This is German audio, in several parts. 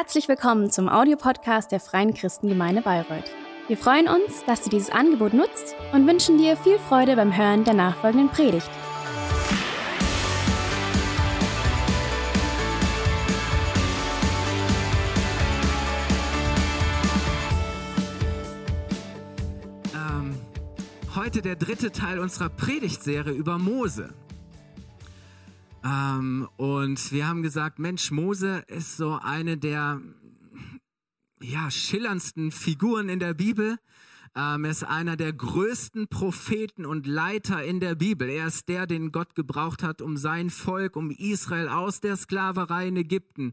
Herzlich willkommen zum Audiopodcast der Freien Christengemeinde Bayreuth. Wir freuen uns, dass du dieses Angebot nutzt und wünschen dir viel Freude beim Hören der nachfolgenden Predigt. Ähm, heute der dritte Teil unserer Predigtserie über Mose. Ähm, und wir haben gesagt, Mensch, Mose ist so eine der ja, schillerndsten Figuren in der Bibel. Ähm, er ist einer der größten Propheten und Leiter in der Bibel. Er ist der, den Gott gebraucht hat, um sein Volk, um Israel aus der Sklaverei in Ägypten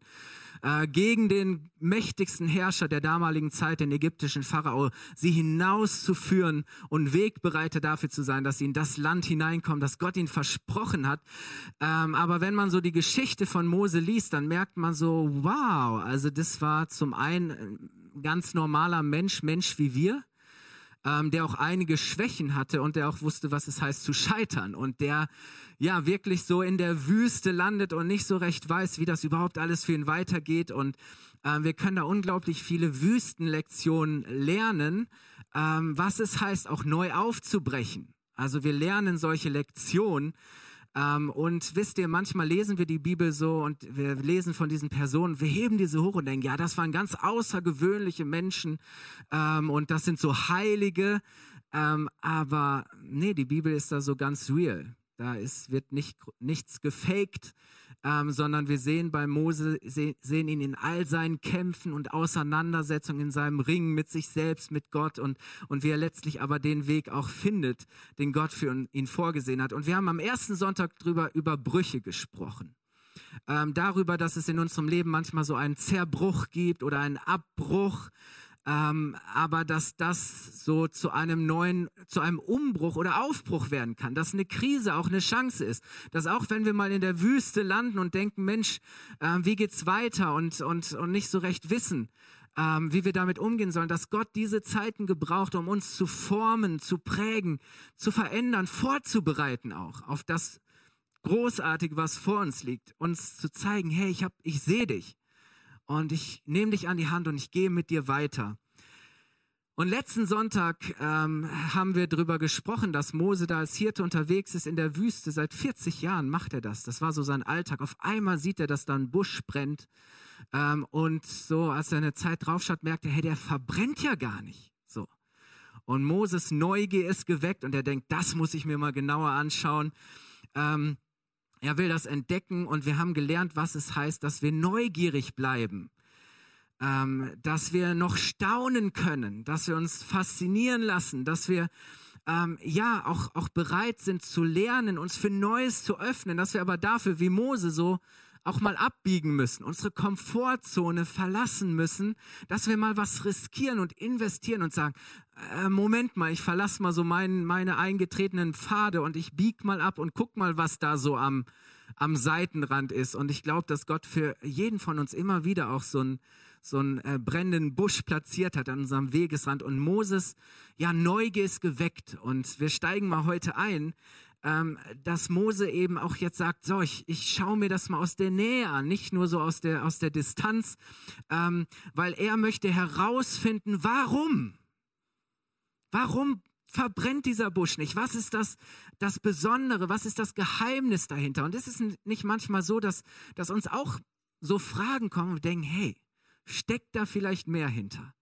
äh, gegen den mächtigsten Herrscher der damaligen Zeit, den ägyptischen Pharao, sie hinauszuführen und Wegbereiter dafür zu sein, dass sie in das Land hineinkommen, das Gott ihnen versprochen hat. Ähm, aber wenn man so die Geschichte von Mose liest, dann merkt man so, wow, also das war zum einen ein ganz normaler Mensch, Mensch wie wir ähm, der auch einige Schwächen hatte und der auch wusste, was es heißt zu scheitern und der ja wirklich so in der Wüste landet und nicht so recht weiß, wie das überhaupt alles für ihn weitergeht und äh, wir können da unglaublich viele Wüstenlektionen lernen, ähm, was es heißt, auch neu aufzubrechen. Also wir lernen solche Lektionen ähm, und wisst ihr, manchmal lesen wir die Bibel so und wir lesen von diesen Personen, wir heben diese hoch und denken, ja, das waren ganz außergewöhnliche Menschen ähm, und das sind so Heilige. Ähm, aber nee, die Bibel ist da so ganz real. Da ist, wird nicht, nichts gefaked, ähm, sondern wir sehen bei Mose, se, sehen ihn in all seinen Kämpfen und Auseinandersetzungen, in seinem Ringen mit sich selbst, mit Gott und, und wie er letztlich aber den Weg auch findet, den Gott für ihn vorgesehen hat. Und wir haben am ersten Sonntag drüber über Brüche gesprochen. Ähm, darüber, dass es in unserem Leben manchmal so einen Zerbruch gibt oder einen Abbruch, ähm, aber dass das so zu einem neuen, zu einem Umbruch oder Aufbruch werden kann, dass eine Krise auch eine Chance ist, dass auch wenn wir mal in der Wüste landen und denken, Mensch, äh, wie geht's weiter und, und, und nicht so recht wissen, ähm, wie wir damit umgehen sollen, dass Gott diese Zeiten gebraucht, um uns zu formen, zu prägen, zu verändern, vorzubereiten auch auf das Großartige, was vor uns liegt, uns zu zeigen, hey, ich, hab, ich sehe dich und ich nehme dich an die Hand und ich gehe mit dir weiter. Und letzten Sonntag ähm, haben wir darüber gesprochen, dass Mose da als Hirte unterwegs ist in der Wüste. Seit 40 Jahren macht er das. Das war so sein Alltag. Auf einmal sieht er, dass da ein Busch brennt. Ähm, und so, als er eine Zeit draufschaut, merkt er, hey, der verbrennt ja gar nicht. So. Und Moses Neugier ist geweckt und er denkt, das muss ich mir mal genauer anschauen. Ähm, er will das entdecken und wir haben gelernt, was es heißt, dass wir neugierig bleiben, ähm, dass wir noch staunen können, dass wir uns faszinieren lassen, dass wir ähm, ja auch, auch bereit sind zu lernen, uns für Neues zu öffnen, dass wir aber dafür wie Mose so auch mal abbiegen müssen, unsere Komfortzone verlassen müssen, dass wir mal was riskieren und investieren und sagen, äh, Moment mal, ich verlasse mal so mein, meine eingetretenen Pfade und ich bieg mal ab und guck mal, was da so am, am Seitenrand ist. Und ich glaube, dass Gott für jeden von uns immer wieder auch so einen so einen äh, brennenden Busch platziert hat an unserem Wegesrand. Und Moses, ja, Neugier ist geweckt. Und wir steigen mal heute ein ähm, dass Mose eben auch jetzt sagt, so, ich, ich schaue mir das mal aus der Nähe an, nicht nur so aus der, aus der Distanz, ähm, weil er möchte herausfinden, warum? Warum verbrennt dieser Busch nicht? Was ist das, das Besondere? Was ist das Geheimnis dahinter? Und ist es nicht manchmal so, dass, dass uns auch so Fragen kommen und denken, hey, steckt da vielleicht mehr hinter?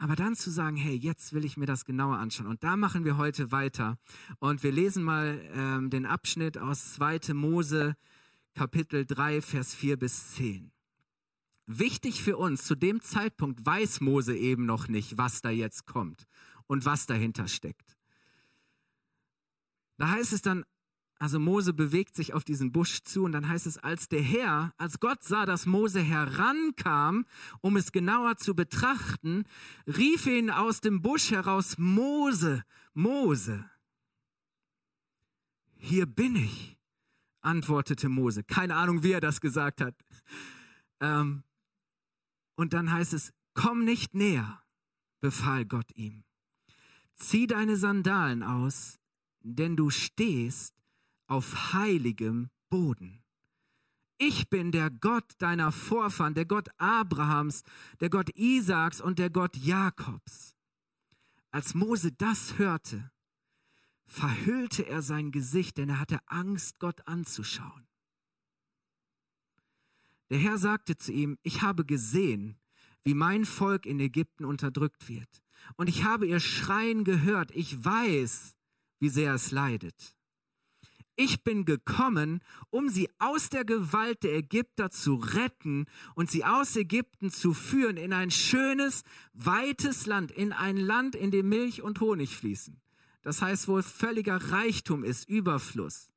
Aber dann zu sagen, hey, jetzt will ich mir das genauer anschauen. Und da machen wir heute weiter. Und wir lesen mal ähm, den Abschnitt aus 2. Mose, Kapitel 3, Vers 4 bis 10. Wichtig für uns, zu dem Zeitpunkt weiß Mose eben noch nicht, was da jetzt kommt und was dahinter steckt. Da heißt es dann, also Mose bewegt sich auf diesen Busch zu und dann heißt es, als der Herr, als Gott sah, dass Mose herankam, um es genauer zu betrachten, rief ihn aus dem Busch heraus, Mose, Mose. Hier bin ich, antwortete Mose. Keine Ahnung, wie er das gesagt hat. Ähm, und dann heißt es, komm nicht näher, befahl Gott ihm. Zieh deine Sandalen aus, denn du stehst auf heiligem Boden. Ich bin der Gott deiner Vorfahren, der Gott Abrahams, der Gott Isaaks und der Gott Jakobs. Als Mose das hörte, verhüllte er sein Gesicht, denn er hatte Angst, Gott anzuschauen. Der Herr sagte zu ihm, ich habe gesehen, wie mein Volk in Ägypten unterdrückt wird. Und ich habe ihr Schreien gehört. Ich weiß, wie sehr es leidet. Ich bin gekommen, um sie aus der Gewalt der Ägypter zu retten und sie aus Ägypten zu führen in ein schönes, weites Land, in ein Land, in dem Milch und Honig fließen. Das heißt, wo völliger Reichtum ist, Überfluss.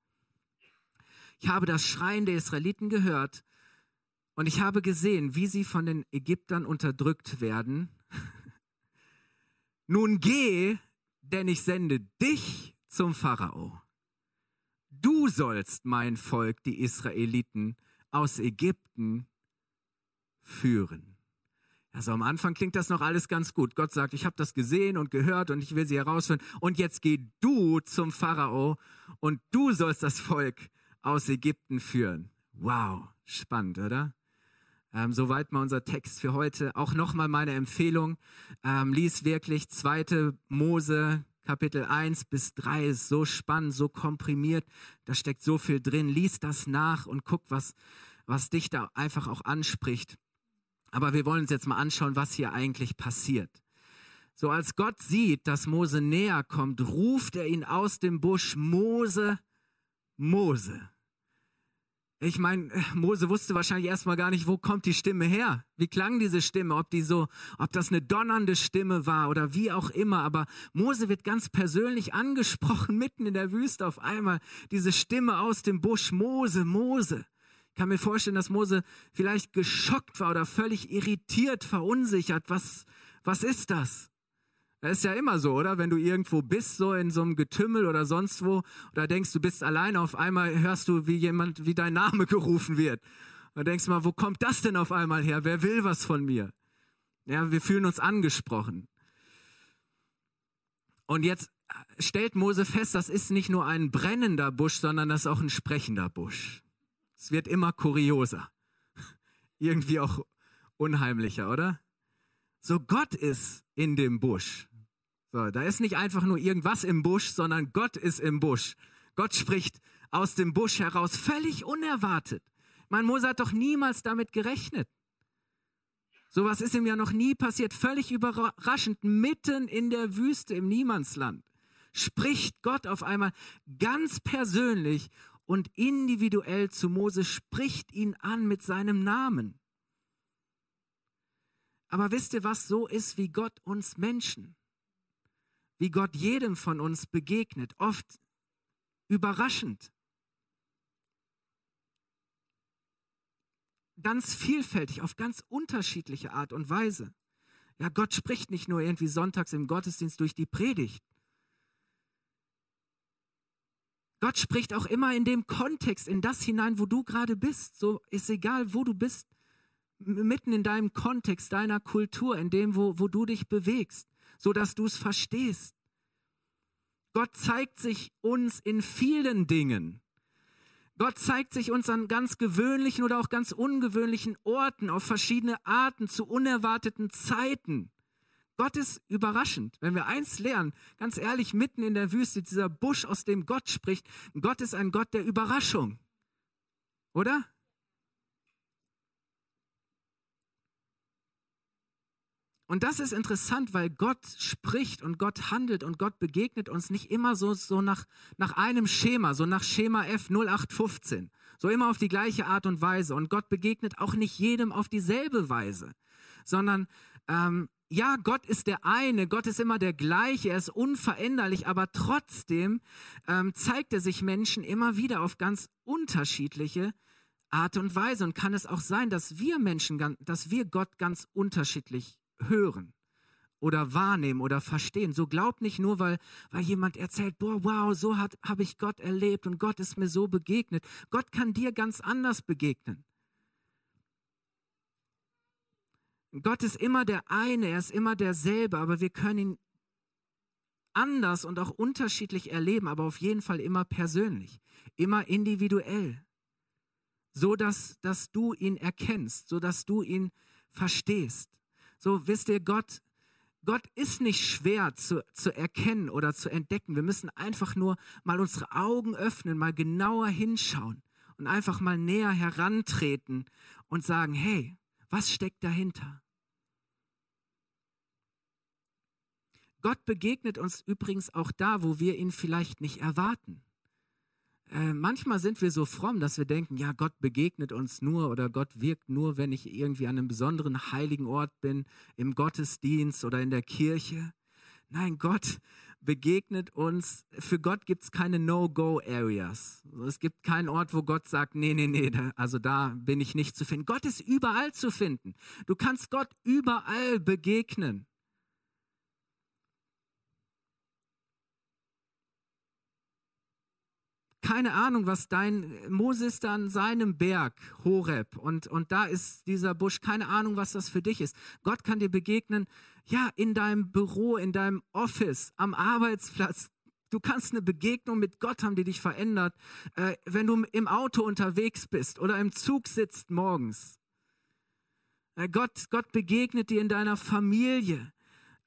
Ich habe das Schreien der Israeliten gehört und ich habe gesehen, wie sie von den Ägyptern unterdrückt werden. Nun geh, denn ich sende dich zum Pharao. Du sollst mein Volk, die Israeliten, aus Ägypten führen. Also am Anfang klingt das noch alles ganz gut. Gott sagt, ich habe das gesehen und gehört und ich will sie herausfinden. Und jetzt geh du zum Pharao und du sollst das Volk aus Ägypten führen. Wow, spannend, oder? Ähm, soweit mal unser Text für heute. Auch nochmal meine Empfehlung. Ähm, lies wirklich zweite Mose, Kapitel 1 bis 3. Ist so spannend, so komprimiert. Da steckt so viel drin. Lies das nach und guck, was, was dich da einfach auch anspricht. Aber wir wollen uns jetzt mal anschauen, was hier eigentlich passiert. So als Gott sieht, dass Mose näher kommt, ruft er ihn aus dem Busch, Mose, Mose. Ich meine, Mose wusste wahrscheinlich erstmal gar nicht, wo kommt die Stimme her? Wie klang diese Stimme? Ob die so, ob das eine donnernde Stimme war oder wie auch immer. Aber Mose wird ganz persönlich angesprochen, mitten in der Wüste auf einmal. Diese Stimme aus dem Busch, Mose, Mose. Ich kann mir vorstellen, dass Mose vielleicht geschockt war oder völlig irritiert, verunsichert. Was, was ist das? Das ist ja immer so, oder? Wenn du irgendwo bist, so in so einem Getümmel oder sonst wo, oder denkst, du bist allein, auf einmal hörst du, wie jemand, wie dein Name gerufen wird. Und denkst mal, wo kommt das denn auf einmal her? Wer will was von mir? Ja, wir fühlen uns angesprochen. Und jetzt stellt Mose fest, das ist nicht nur ein brennender Busch, sondern das ist auch ein sprechender Busch. Es wird immer kurioser. Irgendwie auch unheimlicher, oder? So Gott ist in dem Busch. So, da ist nicht einfach nur irgendwas im Busch, sondern Gott ist im Busch. Gott spricht aus dem Busch heraus, völlig unerwartet. Mein Mose hat doch niemals damit gerechnet. Sowas ist ihm ja noch nie passiert, völlig überraschend, mitten in der Wüste im Niemandsland. Spricht Gott auf einmal ganz persönlich und individuell zu Mose, spricht ihn an mit seinem Namen. Aber wisst ihr, was so ist wie Gott uns Menschen? Wie Gott jedem von uns begegnet, oft überraschend. Ganz vielfältig, auf ganz unterschiedliche Art und Weise. Ja, Gott spricht nicht nur irgendwie sonntags im Gottesdienst durch die Predigt. Gott spricht auch immer in dem Kontext, in das hinein, wo du gerade bist. So ist egal, wo du bist, mitten in deinem Kontext, deiner Kultur, in dem, wo, wo du dich bewegst so dass du es verstehst. Gott zeigt sich uns in vielen Dingen. Gott zeigt sich uns an ganz gewöhnlichen oder auch ganz ungewöhnlichen Orten, auf verschiedene Arten, zu unerwarteten Zeiten. Gott ist überraschend. Wenn wir eins lernen, ganz ehrlich, mitten in der Wüste, dieser Busch, aus dem Gott spricht, Gott ist ein Gott der Überraschung. Oder? Und das ist interessant, weil Gott spricht und Gott handelt und Gott begegnet uns nicht immer so, so nach, nach einem Schema, so nach Schema F 0815. So immer auf die gleiche Art und Weise. Und Gott begegnet auch nicht jedem auf dieselbe Weise, sondern ähm, ja, Gott ist der eine, Gott ist immer der gleiche, er ist unveränderlich, aber trotzdem ähm, zeigt er sich Menschen immer wieder auf ganz unterschiedliche Art und Weise. Und kann es auch sein, dass wir Menschen, dass wir Gott ganz unterschiedlich hören oder wahrnehmen oder verstehen. So glaub nicht nur, weil, weil jemand erzählt, boah, wow, so habe ich Gott erlebt und Gott ist mir so begegnet. Gott kann dir ganz anders begegnen. Gott ist immer der eine, er ist immer derselbe, aber wir können ihn anders und auch unterschiedlich erleben, aber auf jeden Fall immer persönlich, immer individuell. so dass, dass du ihn erkennst, so dass du ihn verstehst. So wisst ihr, Gott, Gott ist nicht schwer zu, zu erkennen oder zu entdecken. Wir müssen einfach nur mal unsere Augen öffnen, mal genauer hinschauen und einfach mal näher herantreten und sagen, hey, was steckt dahinter? Gott begegnet uns übrigens auch da, wo wir ihn vielleicht nicht erwarten. Äh, manchmal sind wir so fromm, dass wir denken, ja, Gott begegnet uns nur oder Gott wirkt nur, wenn ich irgendwie an einem besonderen heiligen Ort bin, im Gottesdienst oder in der Kirche. Nein, Gott begegnet uns. Für Gott gibt es keine No-Go-Areas. Es gibt keinen Ort, wo Gott sagt, nee, nee, nee, also da bin ich nicht zu finden. Gott ist überall zu finden. Du kannst Gott überall begegnen. Keine Ahnung, was dein Moses da an seinem Berg, Horeb, und, und da ist dieser Busch, keine Ahnung, was das für dich ist. Gott kann dir begegnen, ja, in deinem Büro, in deinem Office, am Arbeitsplatz. Du kannst eine Begegnung mit Gott haben, die dich verändert, äh, wenn du im Auto unterwegs bist oder im Zug sitzt morgens. Äh, Gott, Gott begegnet dir in deiner Familie.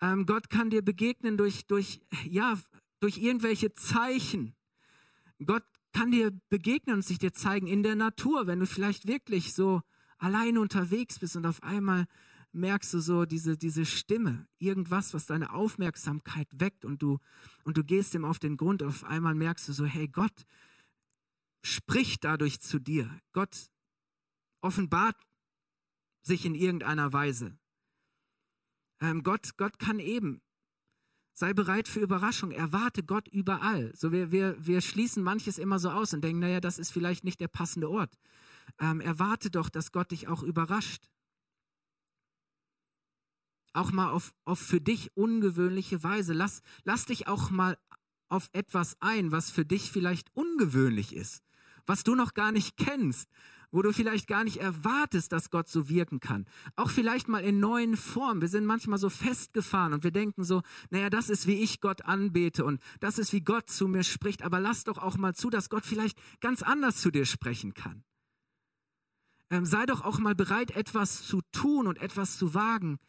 Ähm, Gott kann dir begegnen durch, durch, ja, durch irgendwelche Zeichen. Gott kann dir begegnen und sich dir zeigen in der Natur, wenn du vielleicht wirklich so allein unterwegs bist und auf einmal merkst du so diese, diese Stimme, irgendwas, was deine Aufmerksamkeit weckt und du, und du gehst ihm auf den Grund. Auf einmal merkst du so, hey, Gott spricht dadurch zu dir. Gott offenbart sich in irgendeiner Weise. Ähm, Gott, Gott kann eben Sei bereit für Überraschung. Erwarte Gott überall. So wir, wir, wir schließen manches immer so aus und denken, naja, das ist vielleicht nicht der passende Ort. Ähm, erwarte doch, dass Gott dich auch überrascht. Auch mal auf, auf für dich ungewöhnliche Weise. Lass, lass dich auch mal auf etwas ein, was für dich vielleicht ungewöhnlich ist, was du noch gar nicht kennst, wo du vielleicht gar nicht erwartest, dass Gott so wirken kann. Auch vielleicht mal in neuen Formen. Wir sind manchmal so festgefahren und wir denken so, naja, das ist, wie ich Gott anbete und das ist, wie Gott zu mir spricht. Aber lass doch auch mal zu, dass Gott vielleicht ganz anders zu dir sprechen kann. Ähm, sei doch auch mal bereit, etwas zu tun und etwas zu wagen,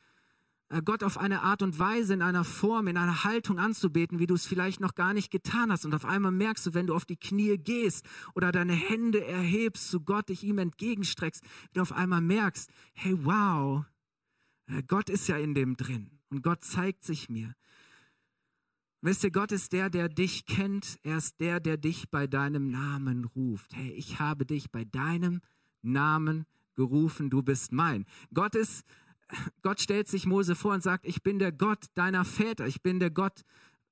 Gott auf eine Art und Weise, in einer Form, in einer Haltung anzubeten, wie du es vielleicht noch gar nicht getan hast. Und auf einmal merkst du, wenn du auf die Knie gehst oder deine Hände erhebst zu Gott, dich ihm entgegenstreckst, wie du auf einmal merkst, hey, wow, äh, Gott ist ja in dem drin und Gott zeigt sich mir. Wisst ihr, Gott ist der, der dich kennt. Er ist der, der dich bei deinem Namen ruft. Hey, ich habe dich bei deinem Namen gerufen, du bist mein. Gott ist Gott stellt sich Mose vor und sagt, ich bin der Gott deiner Väter, ich bin der Gott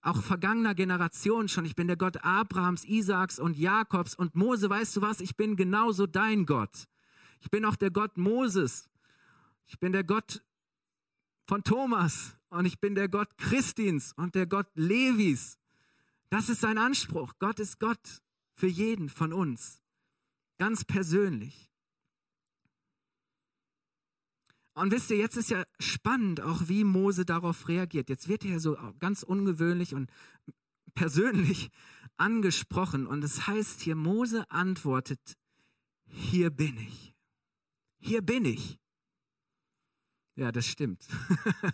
auch vergangener Generationen schon, ich bin der Gott Abrahams, Isaaks und Jakobs und Mose, weißt du was, ich bin genauso dein Gott. Ich bin auch der Gott Moses. Ich bin der Gott von Thomas und ich bin der Gott Christins und der Gott Levis. Das ist sein Anspruch. Gott ist Gott für jeden von uns. Ganz persönlich. Und wisst ihr, jetzt ist ja spannend auch, wie Mose darauf reagiert. Jetzt wird er so ganz ungewöhnlich und persönlich angesprochen. Und es heißt hier, Mose antwortet, hier bin ich. Hier bin ich. Ja, das stimmt.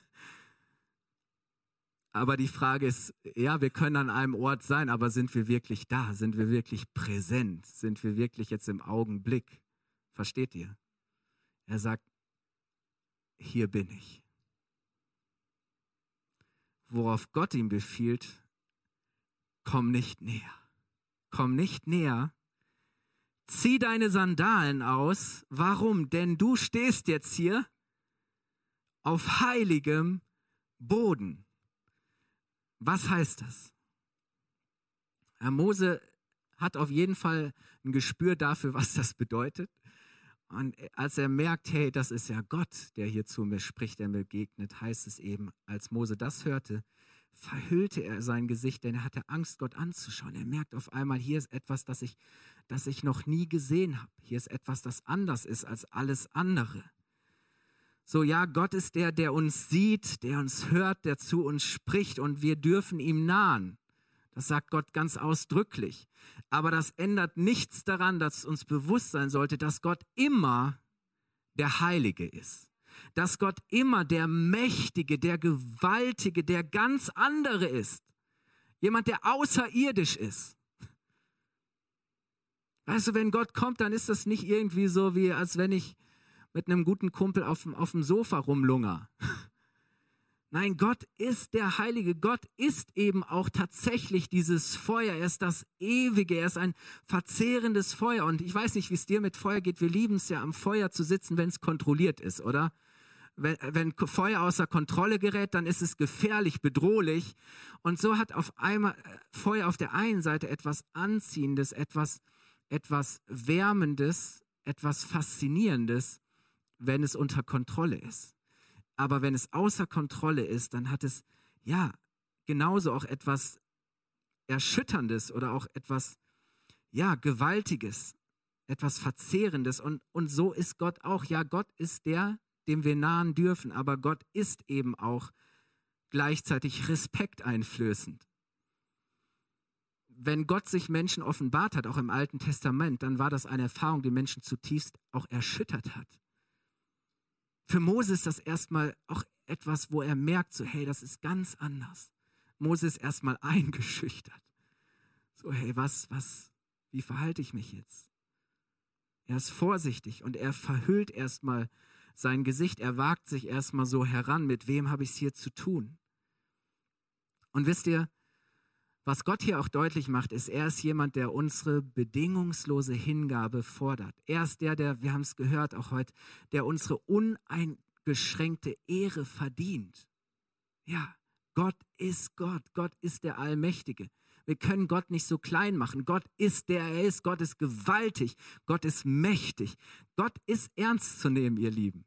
aber die Frage ist, ja, wir können an einem Ort sein, aber sind wir wirklich da? Sind wir wirklich präsent? Sind wir wirklich jetzt im Augenblick? Versteht ihr? Er sagt, hier bin ich. Worauf Gott ihm befiehlt, komm nicht näher. Komm nicht näher. Zieh deine Sandalen aus. Warum? Denn du stehst jetzt hier auf heiligem Boden. Was heißt das? Herr Mose hat auf jeden Fall ein Gespür dafür, was das bedeutet. Und als er merkt, hey, das ist ja Gott, der hier zu mir spricht, der mir begegnet, heißt es eben, als Mose das hörte, verhüllte er sein Gesicht, denn er hatte Angst, Gott anzuschauen. Er merkt auf einmal, hier ist etwas, das ich, das ich noch nie gesehen habe. Hier ist etwas, das anders ist als alles andere. So, ja, Gott ist der, der uns sieht, der uns hört, der zu uns spricht und wir dürfen ihm nahen. Das sagt Gott ganz ausdrücklich. Aber das ändert nichts daran, dass uns bewusst sein sollte, dass Gott immer der Heilige ist. Dass Gott immer der Mächtige, der Gewaltige, der ganz andere ist. Jemand, der außerirdisch ist. Weißt du, wenn Gott kommt, dann ist das nicht irgendwie so, wie als wenn ich mit einem guten Kumpel auf, auf dem Sofa rumlunger. Nein, Gott ist der Heilige. Gott ist eben auch tatsächlich dieses Feuer. Er ist das Ewige. Er ist ein verzehrendes Feuer. Und ich weiß nicht, wie es dir mit Feuer geht. Wir lieben es ja, am Feuer zu sitzen, wenn es kontrolliert ist, oder? Wenn, wenn Feuer außer Kontrolle gerät, dann ist es gefährlich, bedrohlich. Und so hat auf einmal äh, Feuer auf der einen Seite etwas Anziehendes, etwas, etwas Wärmendes, etwas Faszinierendes, wenn es unter Kontrolle ist. Aber wenn es außer Kontrolle ist, dann hat es ja genauso auch etwas Erschütterndes oder auch etwas ja Gewaltiges, etwas Verzehrendes. Und, und so ist Gott auch. Ja, Gott ist der, dem wir nahen dürfen, aber Gott ist eben auch gleichzeitig respekteinflößend. Wenn Gott sich Menschen offenbart hat, auch im Alten Testament, dann war das eine Erfahrung, die Menschen zutiefst auch erschüttert hat. Für Mose ist das erstmal auch etwas, wo er merkt, so hey, das ist ganz anders. Mose ist erstmal eingeschüchtert. So hey, was, was, wie verhalte ich mich jetzt? Er ist vorsichtig und er verhüllt erstmal sein Gesicht. Er wagt sich erstmal so heran, mit wem habe ich es hier zu tun? Und wisst ihr, was Gott hier auch deutlich macht, ist, er ist jemand, der unsere bedingungslose Hingabe fordert. Er ist der, der, wir haben es gehört auch heute, der unsere uneingeschränkte Ehre verdient. Ja, Gott ist Gott. Gott ist der Allmächtige. Wir können Gott nicht so klein machen. Gott ist der er ist. Gott ist gewaltig. Gott ist mächtig. Gott ist ernst zu nehmen, ihr Lieben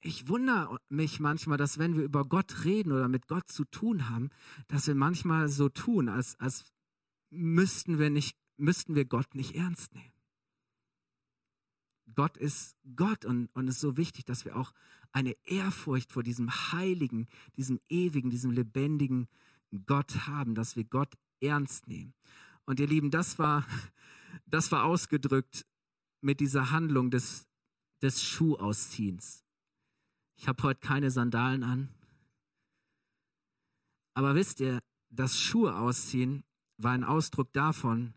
ich wundere mich manchmal, dass wenn wir über Gott reden oder mit Gott zu tun haben, dass wir manchmal so tun, als, als müssten wir nicht, müssten wir Gott nicht ernst nehmen. Gott ist Gott und, es ist so wichtig, dass wir auch eine Ehrfurcht vor diesem heiligen, diesem ewigen, diesem lebendigen Gott haben, dass wir Gott ernst nehmen. Und ihr Lieben, das war, das war ausgedrückt mit dieser Handlung des, des Schuhausziehens. Ich habe heute keine Sandalen an. Aber wisst ihr, das Schuhe ausziehen war ein Ausdruck davon,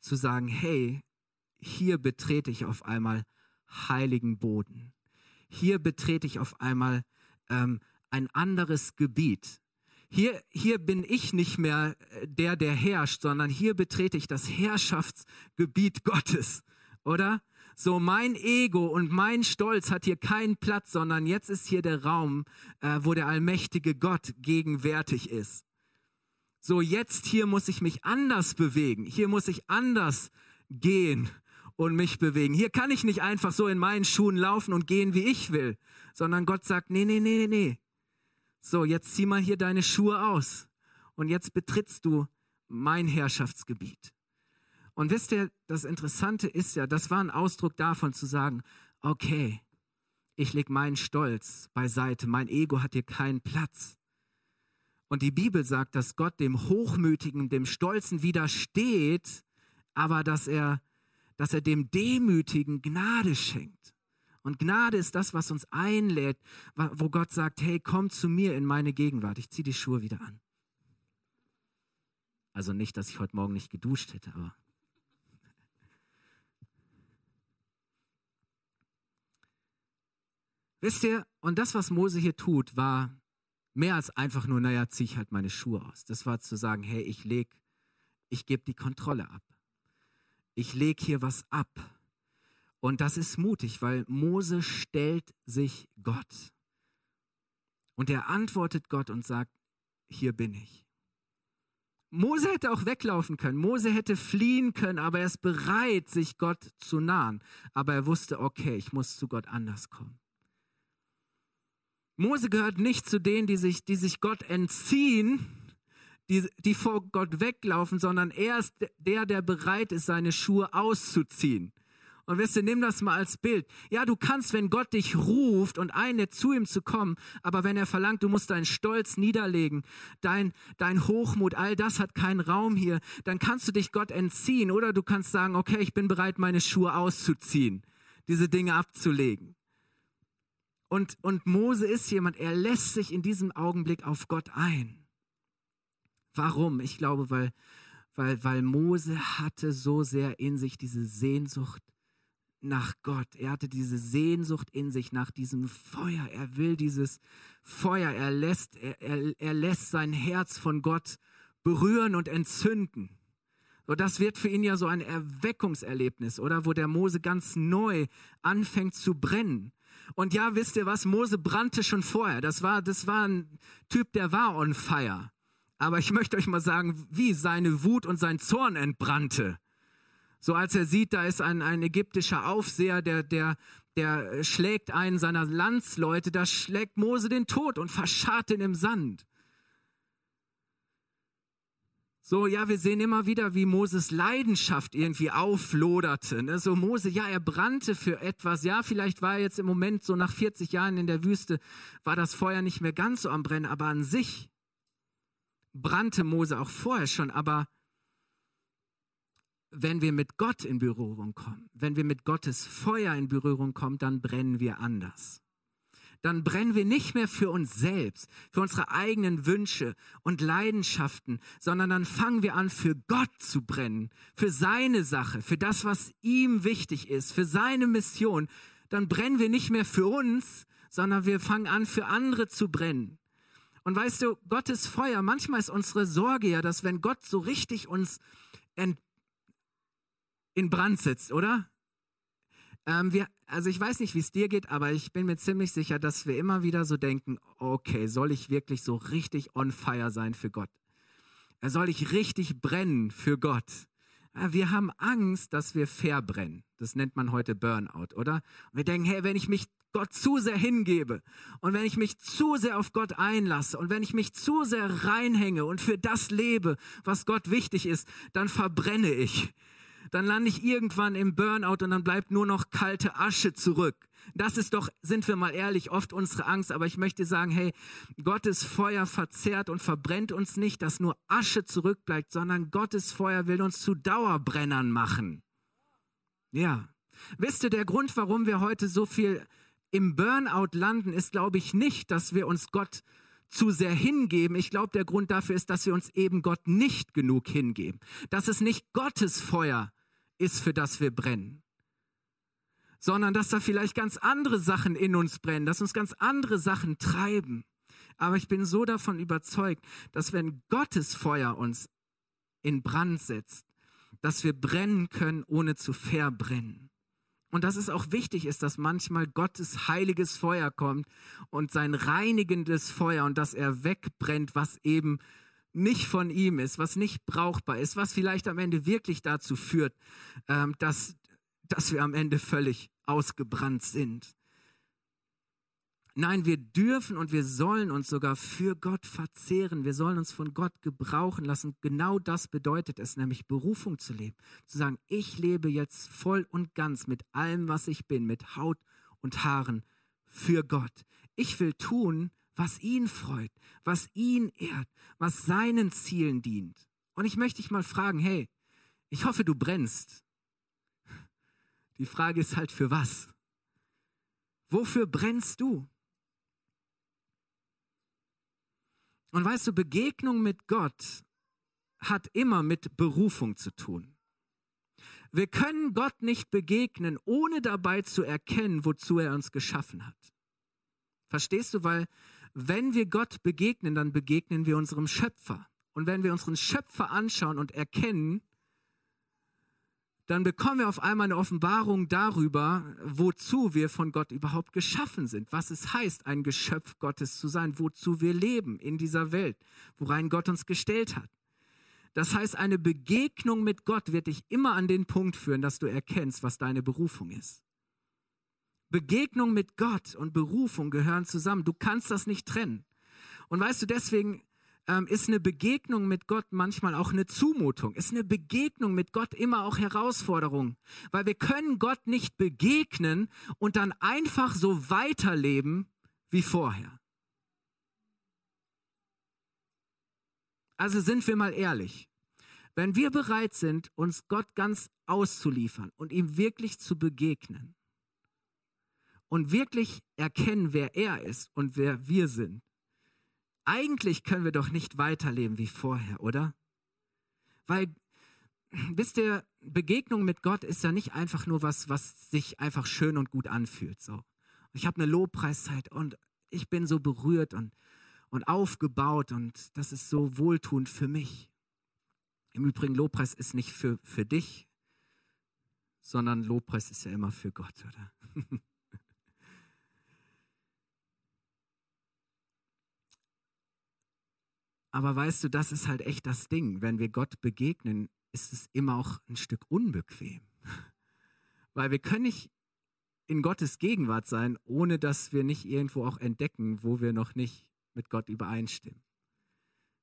zu sagen, hey, hier betrete ich auf einmal heiligen Boden. Hier betrete ich auf einmal ähm, ein anderes Gebiet. Hier, hier bin ich nicht mehr äh, der, der herrscht, sondern hier betrete ich das Herrschaftsgebiet Gottes, oder? So mein Ego und mein Stolz hat hier keinen Platz, sondern jetzt ist hier der Raum, äh, wo der allmächtige Gott gegenwärtig ist. So jetzt hier muss ich mich anders bewegen. Hier muss ich anders gehen und mich bewegen. Hier kann ich nicht einfach so in meinen Schuhen laufen und gehen, wie ich will, sondern Gott sagt, nee, nee, nee, nee. So, jetzt zieh mal hier deine Schuhe aus und jetzt betrittst du mein Herrschaftsgebiet. Und wisst ihr, das Interessante ist ja, das war ein Ausdruck davon zu sagen, okay, ich lege meinen Stolz beiseite, mein Ego hat hier keinen Platz. Und die Bibel sagt, dass Gott dem Hochmütigen, dem Stolzen widersteht, aber dass er, dass er dem Demütigen Gnade schenkt. Und Gnade ist das, was uns einlädt, wo Gott sagt, hey, komm zu mir in meine Gegenwart. Ich ziehe die Schuhe wieder an. Also nicht, dass ich heute Morgen nicht geduscht hätte, aber Wisst ihr, und das, was Mose hier tut, war mehr als einfach nur, naja, ziehe ich halt meine Schuhe aus. Das war zu sagen, hey, ich leg, ich gebe die Kontrolle ab. Ich leg hier was ab. Und das ist mutig, weil Mose stellt sich Gott. Und er antwortet Gott und sagt, hier bin ich. Mose hätte auch weglaufen können, Mose hätte fliehen können, aber er ist bereit, sich Gott zu nahen. Aber er wusste, okay, ich muss zu Gott anders kommen. Mose gehört nicht zu denen, die sich, die sich Gott entziehen, die, die vor Gott weglaufen, sondern er ist der, der bereit ist, seine Schuhe auszuziehen Und wisst ihr, nimm das mal als Bild. Ja, du kannst, wenn Gott dich ruft und einlädt, zu ihm zu kommen, aber wenn er verlangt, du musst deinen Stolz niederlegen, dein, dein Hochmut, all das hat keinen Raum hier, dann kannst du dich Gott entziehen oder du kannst sagen, okay, ich bin bereit, meine Schuhe auszuziehen, diese Dinge abzulegen. Und, und Mose ist jemand, er lässt sich in diesem Augenblick auf Gott ein. Warum? Ich glaube, weil, weil, weil Mose hatte so sehr in sich diese Sehnsucht nach Gott. Er hatte diese Sehnsucht in sich nach diesem Feuer. Er will dieses Feuer. Er lässt, er, er, er lässt sein Herz von Gott berühren und entzünden. So, das wird für ihn ja so ein Erweckungserlebnis, oder? Wo der Mose ganz neu anfängt zu brennen. Und ja, wisst ihr was? Mose brannte schon vorher. Das war, das war ein Typ, der war on fire. Aber ich möchte euch mal sagen, wie seine Wut und sein Zorn entbrannte. So als er sieht, da ist ein, ein ägyptischer Aufseher, der, der, der schlägt einen seiner Landsleute, da schlägt Mose den Tod und verscharrt ihn im Sand. So, ja, wir sehen immer wieder, wie Moses Leidenschaft irgendwie aufloderte. Ne? So Mose, ja, er brannte für etwas. Ja, vielleicht war er jetzt im Moment so nach 40 Jahren in der Wüste, war das Feuer nicht mehr ganz so am Brennen, aber an sich brannte Mose auch vorher schon. Aber wenn wir mit Gott in Berührung kommen, wenn wir mit Gottes Feuer in Berührung kommen, dann brennen wir anders. Dann brennen wir nicht mehr für uns selbst, für unsere eigenen Wünsche und Leidenschaften, sondern dann fangen wir an, für Gott zu brennen, für seine Sache, für das, was ihm wichtig ist, für seine Mission. Dann brennen wir nicht mehr für uns, sondern wir fangen an, für andere zu brennen. Und weißt du, Gottes Feuer, manchmal ist unsere Sorge ja, dass wenn Gott so richtig uns in Brand setzt, oder? Ähm, wir, also ich weiß nicht, wie es dir geht, aber ich bin mir ziemlich sicher, dass wir immer wieder so denken, okay, soll ich wirklich so richtig on fire sein für Gott? Äh, soll ich richtig brennen für Gott? Äh, wir haben Angst, dass wir verbrennen. Das nennt man heute Burnout, oder? Und wir denken, hey, wenn ich mich Gott zu sehr hingebe und wenn ich mich zu sehr auf Gott einlasse und wenn ich mich zu sehr reinhänge und für das lebe, was Gott wichtig ist, dann verbrenne ich dann lande ich irgendwann im Burnout und dann bleibt nur noch kalte Asche zurück. Das ist doch, sind wir mal ehrlich, oft unsere Angst. Aber ich möchte sagen, hey, Gottes Feuer verzehrt und verbrennt uns nicht, dass nur Asche zurückbleibt, sondern Gottes Feuer will uns zu Dauerbrennern machen. Ja. Wisst ihr, der Grund, warum wir heute so viel im Burnout landen, ist, glaube ich, nicht, dass wir uns Gott zu sehr hingeben. Ich glaube, der Grund dafür ist, dass wir uns eben Gott nicht genug hingeben. Dass es nicht Gottes Feuer ist, für das wir brennen, sondern dass da vielleicht ganz andere Sachen in uns brennen, dass uns ganz andere Sachen treiben. Aber ich bin so davon überzeugt, dass wenn Gottes Feuer uns in Brand setzt, dass wir brennen können, ohne zu verbrennen. Und dass es auch wichtig ist, dass manchmal Gottes heiliges Feuer kommt und sein reinigendes Feuer und dass er wegbrennt, was eben nicht von ihm ist, was nicht brauchbar ist, was vielleicht am Ende wirklich dazu führt, ähm, dass, dass wir am Ende völlig ausgebrannt sind. Nein, wir dürfen und wir sollen uns sogar für Gott verzehren. Wir sollen uns von Gott gebrauchen lassen. Genau das bedeutet es, nämlich Berufung zu leben. Zu sagen, ich lebe jetzt voll und ganz mit allem, was ich bin, mit Haut und Haaren für Gott. Ich will tun, was ihn freut, was ihn ehrt, was seinen Zielen dient. Und ich möchte dich mal fragen, hey, ich hoffe, du brennst. Die Frage ist halt, für was? Wofür brennst du? Und weißt du, Begegnung mit Gott hat immer mit Berufung zu tun. Wir können Gott nicht begegnen, ohne dabei zu erkennen, wozu er uns geschaffen hat. Verstehst du? Weil wenn wir Gott begegnen, dann begegnen wir unserem Schöpfer. Und wenn wir unseren Schöpfer anschauen und erkennen, dann bekommen wir auf einmal eine Offenbarung darüber, wozu wir von Gott überhaupt geschaffen sind, was es heißt, ein Geschöpf Gottes zu sein, wozu wir leben in dieser Welt, worein Gott uns gestellt hat. Das heißt, eine Begegnung mit Gott wird dich immer an den Punkt führen, dass du erkennst, was deine Berufung ist. Begegnung mit Gott und Berufung gehören zusammen. Du kannst das nicht trennen. Und weißt du, deswegen ähm, ist eine Begegnung mit Gott manchmal auch eine Zumutung. Ist eine Begegnung mit Gott immer auch Herausforderung. Weil wir können Gott nicht begegnen und dann einfach so weiterleben wie vorher. Also sind wir mal ehrlich. Wenn wir bereit sind, uns Gott ganz auszuliefern und ihm wirklich zu begegnen und wirklich erkennen, wer er ist und wer wir sind, eigentlich können wir doch nicht weiterleben wie vorher, oder? Weil, wisst ihr, Begegnung mit Gott ist ja nicht einfach nur was, was sich einfach schön und gut anfühlt. So. Ich habe eine Lobpreiszeit und ich bin so berührt und, und aufgebaut und das ist so wohltuend für mich. Im Übrigen, Lobpreis ist nicht für, für dich, sondern Lobpreis ist ja immer für Gott, oder? Aber weißt du, das ist halt echt das Ding. Wenn wir Gott begegnen, ist es immer auch ein Stück unbequem. Weil wir können nicht in Gottes Gegenwart sein, ohne dass wir nicht irgendwo auch entdecken, wo wir noch nicht mit Gott übereinstimmen.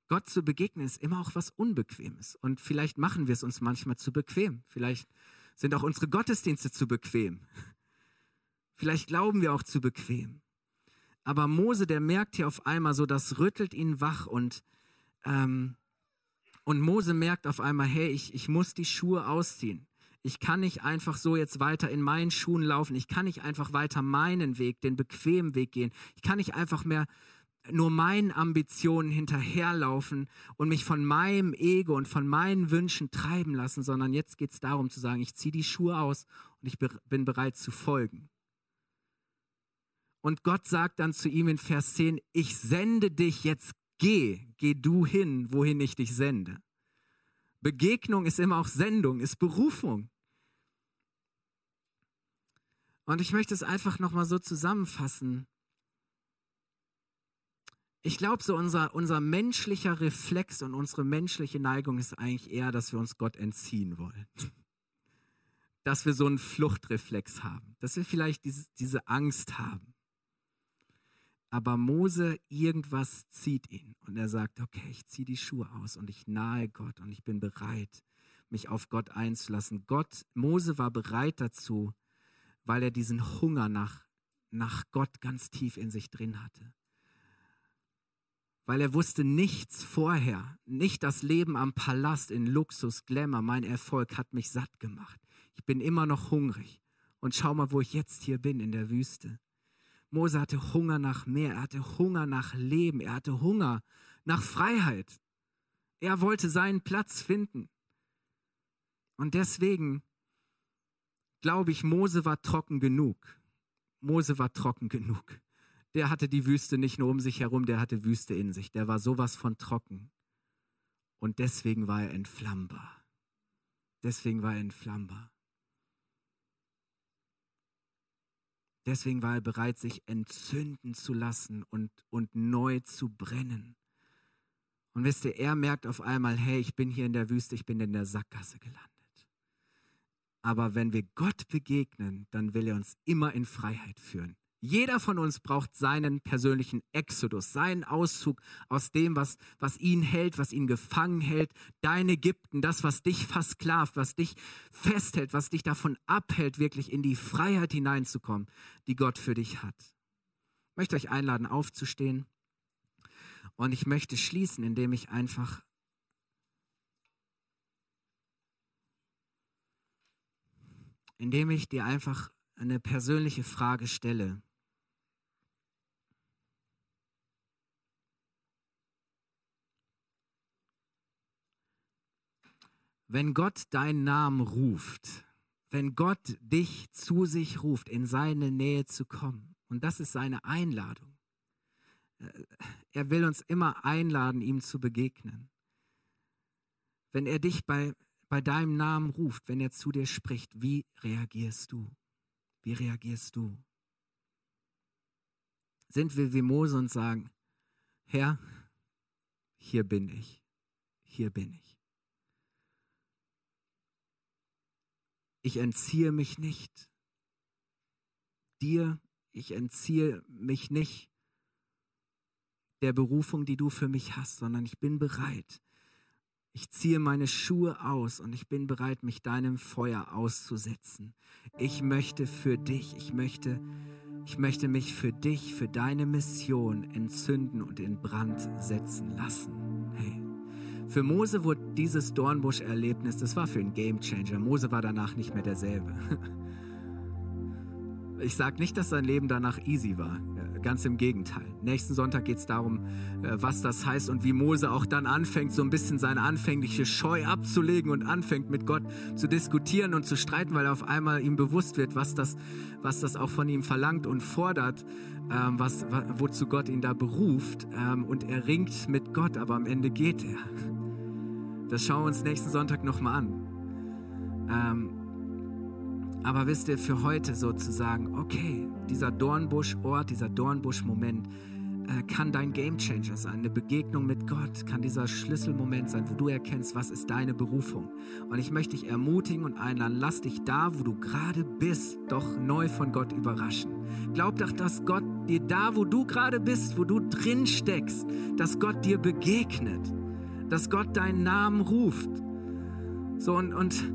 Gott zu begegnen ist immer auch was Unbequemes. Und vielleicht machen wir es uns manchmal zu bequem. Vielleicht sind auch unsere Gottesdienste zu bequem. Vielleicht glauben wir auch zu bequem. Aber Mose, der merkt hier auf einmal so, das rüttelt ihn wach und ähm, und Mose merkt auf einmal, hey, ich, ich muss die Schuhe ausziehen. Ich kann nicht einfach so jetzt weiter in meinen Schuhen laufen. Ich kann nicht einfach weiter meinen Weg, den bequemen Weg gehen. Ich kann nicht einfach mehr nur meinen Ambitionen hinterherlaufen und mich von meinem Ego und von meinen Wünschen treiben lassen, sondern jetzt geht es darum zu sagen, ich ziehe die Schuhe aus und ich bin bereit zu folgen. Und Gott sagt dann zu ihm in Vers 10, ich sende dich jetzt Geh, geh du hin, wohin ich dich sende. Begegnung ist immer auch Sendung, ist Berufung. Und ich möchte es einfach nochmal so zusammenfassen. Ich glaube, so unser, unser menschlicher Reflex und unsere menschliche Neigung ist eigentlich eher, dass wir uns Gott entziehen wollen. Dass wir so einen Fluchtreflex haben, dass wir vielleicht diese, diese Angst haben. Aber Mose, irgendwas zieht ihn und er sagt, okay, ich ziehe die Schuhe aus und ich nahe Gott und ich bin bereit, mich auf Gott einzulassen. Gott, Mose war bereit dazu, weil er diesen Hunger nach, nach Gott ganz tief in sich drin hatte. Weil er wusste nichts vorher, nicht das Leben am Palast in Luxus, Glamour, mein Erfolg hat mich satt gemacht. Ich bin immer noch hungrig. Und schau mal, wo ich jetzt hier bin in der Wüste. Mose hatte Hunger nach mehr, er hatte Hunger nach Leben, er hatte Hunger nach Freiheit. Er wollte seinen Platz finden. Und deswegen glaube ich, Mose war trocken genug. Mose war trocken genug. Der hatte die Wüste nicht nur um sich herum, der hatte Wüste in sich. Der war sowas von trocken. Und deswegen war er entflammbar. Deswegen war er entflammbar. Deswegen war er bereit, sich entzünden zu lassen und, und neu zu brennen. Und wisst ihr, er merkt auf einmal, hey, ich bin hier in der Wüste, ich bin in der Sackgasse gelandet. Aber wenn wir Gott begegnen, dann will er uns immer in Freiheit führen. Jeder von uns braucht seinen persönlichen Exodus, seinen Auszug aus dem, was, was ihn hält, was ihn gefangen hält. Dein Ägypten, das, was dich versklavt, was dich festhält, was dich davon abhält, wirklich in die Freiheit hineinzukommen, die Gott für dich hat. Ich möchte euch einladen, aufzustehen. Und ich möchte schließen, indem ich einfach indem ich dir einfach eine persönliche Frage stelle. Wenn Gott deinen Namen ruft, wenn Gott dich zu sich ruft, in seine Nähe zu kommen, und das ist seine Einladung. Äh, er will uns immer einladen, ihm zu begegnen. Wenn er dich bei, bei deinem Namen ruft, wenn er zu dir spricht, wie reagierst du? Wie reagierst du? Sind wir wie Mose und sagen, Herr, hier bin ich, hier bin ich. Ich entziehe mich nicht. Dir, ich entziehe mich nicht. der Berufung, die du für mich hast, sondern ich bin bereit. Ich ziehe meine Schuhe aus und ich bin bereit, mich deinem Feuer auszusetzen. Ich möchte für dich, ich möchte, ich möchte mich für dich, für deine Mission entzünden und in Brand setzen lassen. Hey. Für Mose wurde dieses Dornbusch-Erlebnis, das war für ihn Gamechanger. Mose war danach nicht mehr derselbe. Ich sage nicht, dass sein Leben danach easy war. Ganz im Gegenteil. Nächsten Sonntag geht es darum, äh, was das heißt und wie Mose auch dann anfängt, so ein bisschen seine anfängliche Scheu abzulegen und anfängt mit Gott zu diskutieren und zu streiten, weil auf einmal ihm bewusst wird, was das, was das auch von ihm verlangt und fordert, ähm, was, wozu Gott ihn da beruft. Ähm, und er ringt mit Gott, aber am Ende geht er. Das schauen wir uns nächsten Sonntag nochmal an. Ähm, aber wisst ihr, für heute sozusagen, okay, dieser Dornbusch-Ort, dieser Dornbusch-Moment äh, kann dein Gamechanger sein. Eine Begegnung mit Gott kann dieser Schlüsselmoment sein, wo du erkennst, was ist deine Berufung. Und ich möchte dich ermutigen und einladen, lass dich da, wo du gerade bist, doch neu von Gott überraschen. Glaub doch, dass Gott dir da, wo du gerade bist, wo du drin steckst, dass Gott dir begegnet, dass Gott deinen Namen ruft. So und, und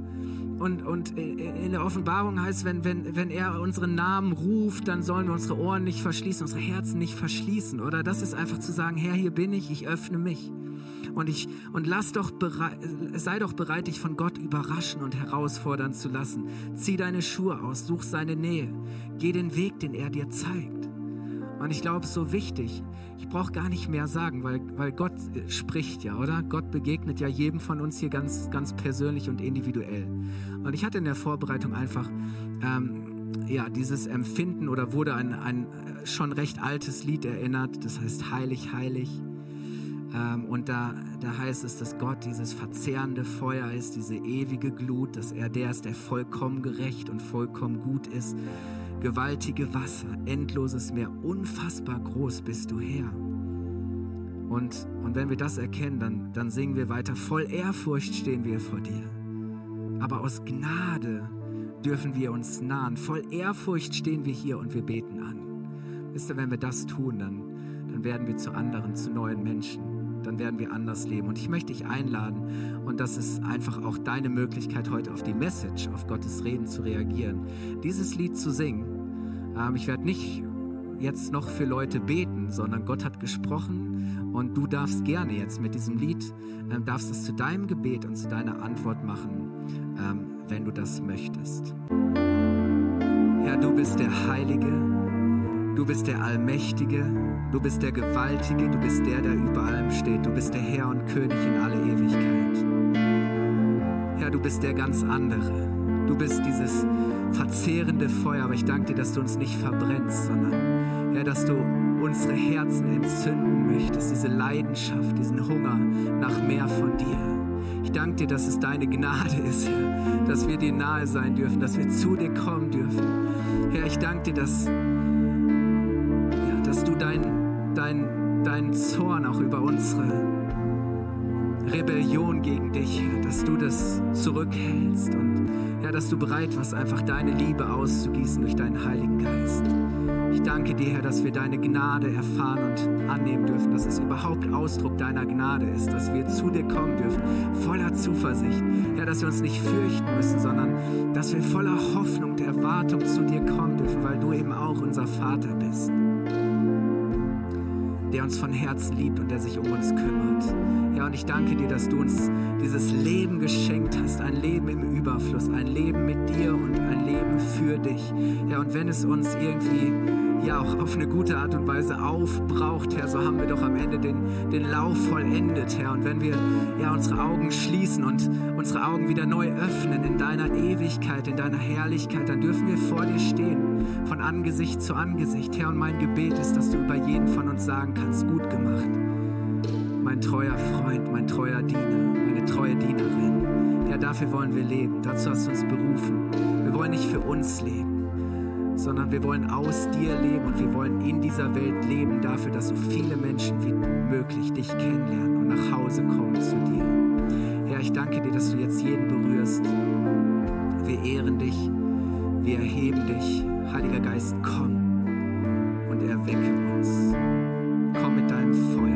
und, und in der Offenbarung heißt, wenn, wenn, wenn er unseren Namen ruft, dann sollen wir unsere Ohren nicht verschließen, unsere Herzen nicht verschließen. Oder das ist einfach zu sagen, Herr, hier bin ich, ich öffne mich. Und, ich, und lass doch bereit, sei doch bereit, dich von Gott überraschen und herausfordern zu lassen. Zieh deine Schuhe aus, such seine Nähe. Geh den Weg, den er dir zeigt. Und ich glaube, es ist so wichtig. Ich brauche gar nicht mehr sagen, weil, weil Gott äh, spricht ja, oder? Gott begegnet ja jedem von uns hier ganz, ganz persönlich und individuell. Und ich hatte in der Vorbereitung einfach ähm, ja, dieses Empfinden oder wurde an ein äh, schon recht altes Lied erinnert, das heißt Heilig, Heilig. Ähm, und da, da heißt es, dass Gott dieses verzehrende Feuer ist, diese ewige Glut, dass er der ist, der vollkommen gerecht und vollkommen gut ist gewaltige Wasser, endloses Meer, unfassbar groß bist du Herr. Und, und wenn wir das erkennen, dann, dann singen wir weiter, voll Ehrfurcht stehen wir vor dir. Aber aus Gnade dürfen wir uns nahen. Voll Ehrfurcht stehen wir hier und wir beten an. Wisst ihr, wenn wir das tun, dann, dann werden wir zu anderen, zu neuen Menschen. Dann werden wir anders leben. Und ich möchte dich einladen, und das ist einfach auch deine Möglichkeit, heute auf die Message, auf Gottes Reden zu reagieren, dieses Lied zu singen. Ähm, ich werde nicht jetzt noch für Leute beten, sondern Gott hat gesprochen und du darfst gerne jetzt mit diesem Lied, ähm, darfst es zu deinem Gebet und zu deiner Antwort machen, ähm, wenn du das möchtest. Herr, du bist der Heilige, du bist der Allmächtige, du bist der Gewaltige, du bist der, der über allem steht, du bist der Herr und König in alle Ewigkeit. Herr, du bist der ganz andere. Du bist dieses verzehrende Feuer, aber ich danke dir, dass du uns nicht verbrennst, sondern Herr, dass du unsere Herzen entzünden möchtest, diese Leidenschaft, diesen Hunger nach mehr von dir. Ich danke dir, dass es deine Gnade ist, Herr, dass wir dir nahe sein dürfen, dass wir zu dir kommen dürfen. Herr, ich danke dir, dass, ja, dass du deinen dein, dein Zorn auch über unsere Rebellion gegen dich, Herr, dass du das zurückhältst und ja, dass du bereit warst, einfach deine Liebe auszugießen durch deinen Heiligen Geist. Ich danke dir, Herr, dass wir deine Gnade erfahren und annehmen dürfen, dass es überhaupt Ausdruck deiner Gnade ist, dass wir zu dir kommen dürfen, voller Zuversicht. Ja, dass wir uns nicht fürchten müssen, sondern dass wir voller Hoffnung und Erwartung zu dir kommen dürfen, weil du eben auch unser Vater bist der uns von Herzen liebt und der sich um uns kümmert. Ja, und ich danke dir, dass du uns dieses Leben geschenkt hast, ein Leben im Überfluss, ein Leben mit dir und ein Leben für dich. Ja, und wenn es uns irgendwie ja auch auf eine gute Art und Weise aufbraucht, Herr, so haben wir doch am Ende den, den Lauf vollendet, Herr. Und wenn wir ja unsere Augen schließen und unsere Augen wieder neu öffnen in deiner Ewigkeit, in deiner Herrlichkeit, dann dürfen wir vor dir stehen, von Angesicht zu Angesicht, Herr. Und mein Gebet ist, dass du über jeden von uns sagen kannst, gut gemacht. Mein treuer Freund, mein treuer Diener, meine treue Dienerin. Ja, dafür wollen wir leben. Dazu hast du uns berufen. Wir wollen nicht für uns leben sondern wir wollen aus dir leben und wir wollen in dieser Welt leben dafür, dass so viele Menschen wie möglich dich kennenlernen und nach Hause kommen zu dir. Herr, ich danke dir, dass du jetzt jeden berührst. Wir ehren dich, wir erheben dich. Heiliger Geist, komm und erwecke uns. Komm mit deinem Feuer.